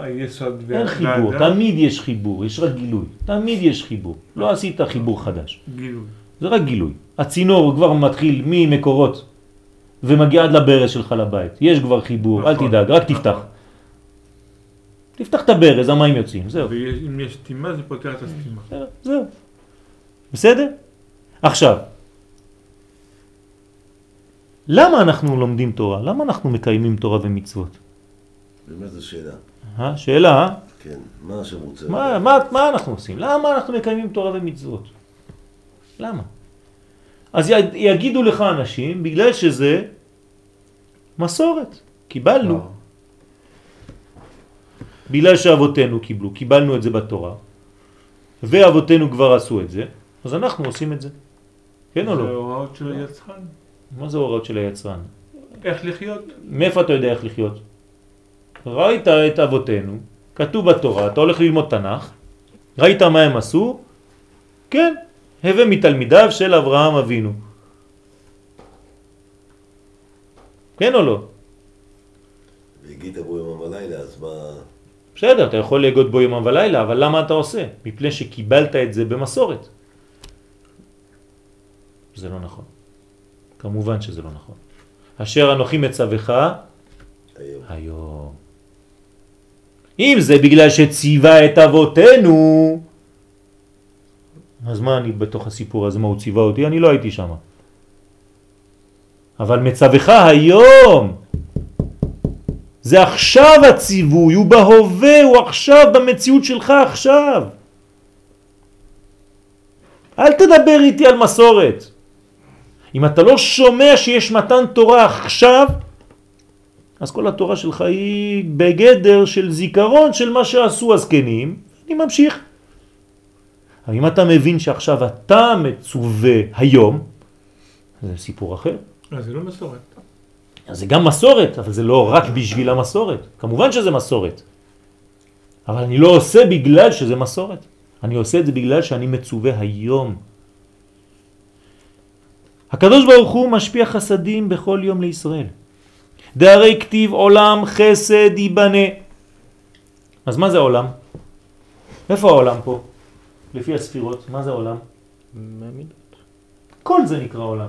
היסוד אין חיבור. תמיד יש חיבור, יש רק גילוי. תמיד יש חיבור. לא עשית חיבור חדש. גילוי. זה רק גילוי. הצינור כבר מתחיל ממקורות ומגיע עד לברז שלך לבית. יש כבר חיבור, אל נכון, תדאג, רק נכון. תפתח. תפתח את הברז, המים יוצאים, זהו. ואם יש סתימה זה פותר את הסתימה. זהו. בסדר? עכשיו, למה אנחנו לומדים תורה? למה אנחנו מקיימים תורה ומצוות? באמת זו שאלה. אה? שאלה, אה? כן, מה השם רוצה? מה, מה, מה אנחנו עושים? למה אנחנו מקיימים תורה ומצוות? למה? אז י- יגידו לך אנשים, בגלל שזה מסורת, קיבלנו. לא. בגלל שאבותינו קיבלו, קיבלנו את זה בתורה, ואבותינו כבר עשו את זה, אז אנחנו עושים את זה. כן או זה לא? הוראות של היצרן. מה זה הוראות של היצרן? איך לחיות? מאיפה אתה יודע איך לחיות? ראית את אבותינו, כתוב בתורה, אתה הולך ללמוד תנ"ך, ראית מה הם עשו? כן, הווה מתלמידיו של אברהם אבינו. כן או לא? והגית בו יומם ולילה, אז מה... בסדר, אתה יכול להגות בו יומם ולילה, אבל למה אתה עושה? מפני שקיבלת את זה במסורת. זה לא נכון. כמובן שזה לא נכון. אשר אנוכי מצווך היום. היום. אם זה בגלל שציווה את אבותינו, אז מה אני בתוך הסיפור הזה, מה הוא ציווה אותי? אני לא הייתי שם. אבל מצווך היום. זה עכשיו הציווי, הוא בהווה, הוא עכשיו במציאות שלך עכשיו. אל תדבר איתי על מסורת. אם אתה לא שומע שיש מתן תורה עכשיו, אז כל התורה שלך היא בגדר של זיכרון של מה שעשו הזקנים, אני ממשיך. אבל אם אתה מבין שעכשיו אתה מצווה היום, זה סיפור אחר. אז זה לא מסורת. אז זה גם מסורת, אבל זה לא רק בשביל המסורת. כמובן שזה מסורת. אבל אני לא עושה בגלל שזה מסורת. אני עושה את זה בגלל שאני מצווה היום. הקדוש ברוך הוא משפיע חסדים בכל יום לישראל. דהרי כתיב עולם חסד ייבנה. אז מה זה עולם? איפה העולם פה? לפי הספירות, מה זה עולם? מהמידות. כל זה נקרא עולם.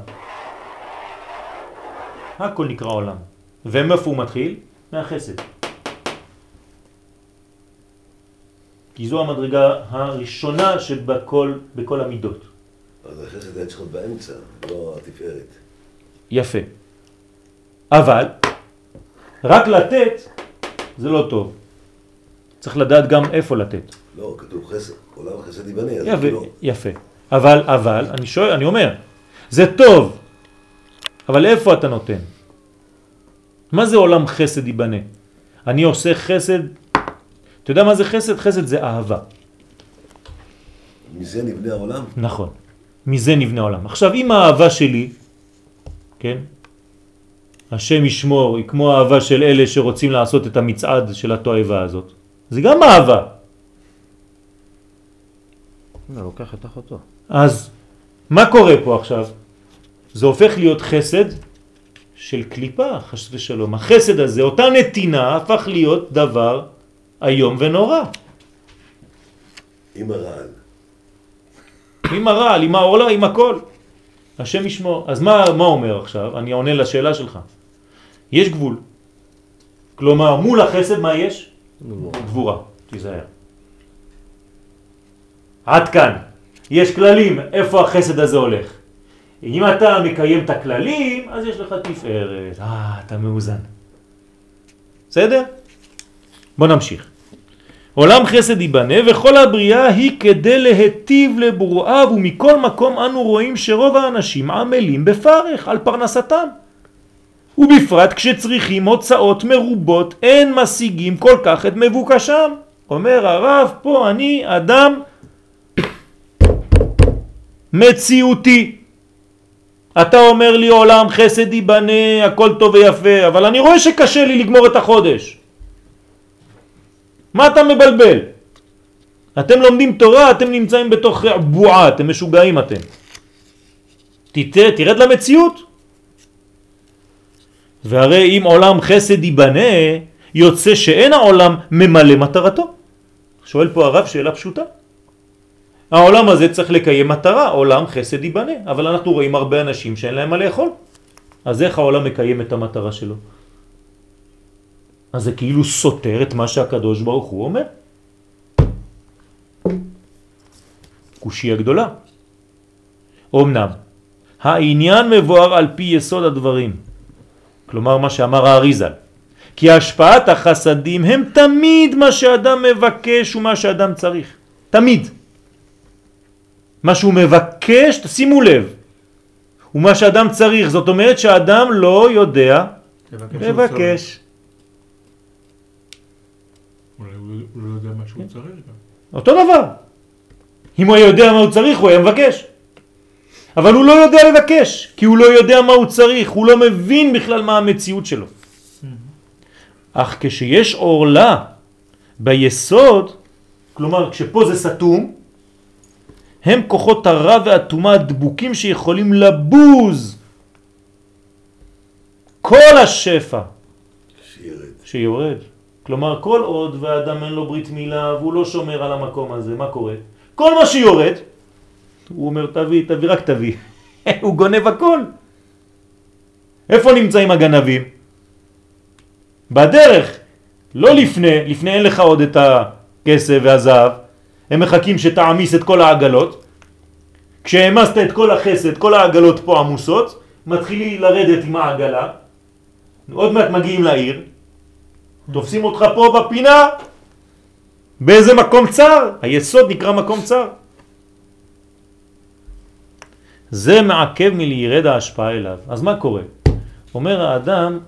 הכל נקרא עולם. ומאיפה הוא מתחיל? מהחסד. כי זו המדרגה הראשונה שבכל בכל המידות. אז החסד היה צריך להיות באמצע, לא התפארת. יפה. אבל רק לתת זה לא טוב. צריך לדעת גם איפה לתת. לא, כתוב חסד, עולם חסד ייבנה, אז יפה, כאילו... יפה. אבל, אבל, אני שואל, אני אומר, זה טוב, אבל איפה אתה נותן? מה זה עולם חסד ייבנה? אני עושה חסד, אתה יודע מה זה חסד? חסד זה אהבה. מזה נבנה העולם? נכון. מזה נבנה עולם. עכשיו, אם האהבה שלי, כן, השם ישמור, היא כמו האהבה של אלה שרוצים לעשות את המצעד של התועבה הזאת, זה גם אהבה. לא, לוקח את אחותו. אז מה קורה פה עכשיו? זה הופך להיות חסד של קליפה, חס ושלום. החסד הזה, אותה נתינה, הפך להיות דבר איום ונורא. עם הרעל. עם הרעל, עם העולה, עם הכל. השם ישמור. אז מה, מה אומר עכשיו? אני עונה לשאלה שלך. יש גבול. כלומר, מול החסד מה יש? גבורה. תיזהר. עד כאן. יש כללים, איפה החסד הזה הולך. אם אתה מקיים את הכללים, אז יש לך תפארת. אה, אתה מאוזן. בסדר? בוא נמשיך. עולם חסד ייבנה וכל הבריאה היא כדי להטיב לברואיו ומכל מקום אנו רואים שרוב האנשים עמלים בפרך על פרנסתם. ובפרט כשצריכים הוצאות מרובות אין משיגים כל כך את מבוקשם. אומר הרב פה אני אדם מציאותי. אתה אומר לי עולם חסד ייבנה הכל טוב ויפה אבל אני רואה שקשה לי לגמור את החודש. מה אתה מבלבל? אתם לומדים תורה, אתם נמצאים בתוך בועה, אתם משוגעים אתם. תתראה, תרד למציאות. והרי אם עולם חסד ייבנה, יוצא שאין העולם ממלא מטרתו. שואל פה הרב שאלה פשוטה. העולם הזה צריך לקיים מטרה, עולם חסד ייבנה, אבל אנחנו רואים הרבה אנשים שאין להם מה לאכול. אז איך העולם מקיים את המטרה שלו? אז זה כאילו סותר את מה שהקדוש ברוך הוא אומר. קושי הגדולה. אמנם, העניין מבואר על פי יסוד הדברים. כלומר מה שאמר האריזל. כי השפעת החסדים הם תמיד מה שאדם מבקש ומה שאדם צריך. תמיד. מה שהוא מבקש, תשימו לב, ומה שאדם צריך. זאת אומרת שהאדם לא יודע תבקש. לבקש. אולי הוא לא יודע מה שהוא צריך גם. אותו דבר. אם הוא היה יודע מה הוא צריך, הוא היה מבקש. אבל הוא לא יודע לבקש, כי הוא לא יודע מה הוא צריך, הוא לא מבין בכלל מה המציאות שלו. אך כשיש עורלה ביסוד, כלומר כשפה זה סתום, הם כוחות הרע והטומאה הדבוקים שיכולים לבוז כל השפע שירד. שיורד. כלומר, כל עוד והאדם אין לו ברית מילה והוא לא שומר על המקום הזה, מה קורה? כל מה שיורד, הוא אומר תביא, תביא, רק תביא. (laughs) הוא גונב הכל. איפה נמצאים הגנבים? בדרך, לא לפני, לפני אין לך עוד את הכסף והזהב, הם מחכים שתעמיס את כל העגלות. כשהעמסת את כל החסד, כל העגלות פה עמוסות, מתחילים לרדת עם העגלה, עוד מעט מגיעים לעיר, תופסים אותך פה בפינה, באיזה מקום צר? היסוד נקרא מקום צר. זה מעכב מלירד ההשפעה אליו. אז מה קורה? אומר האדם,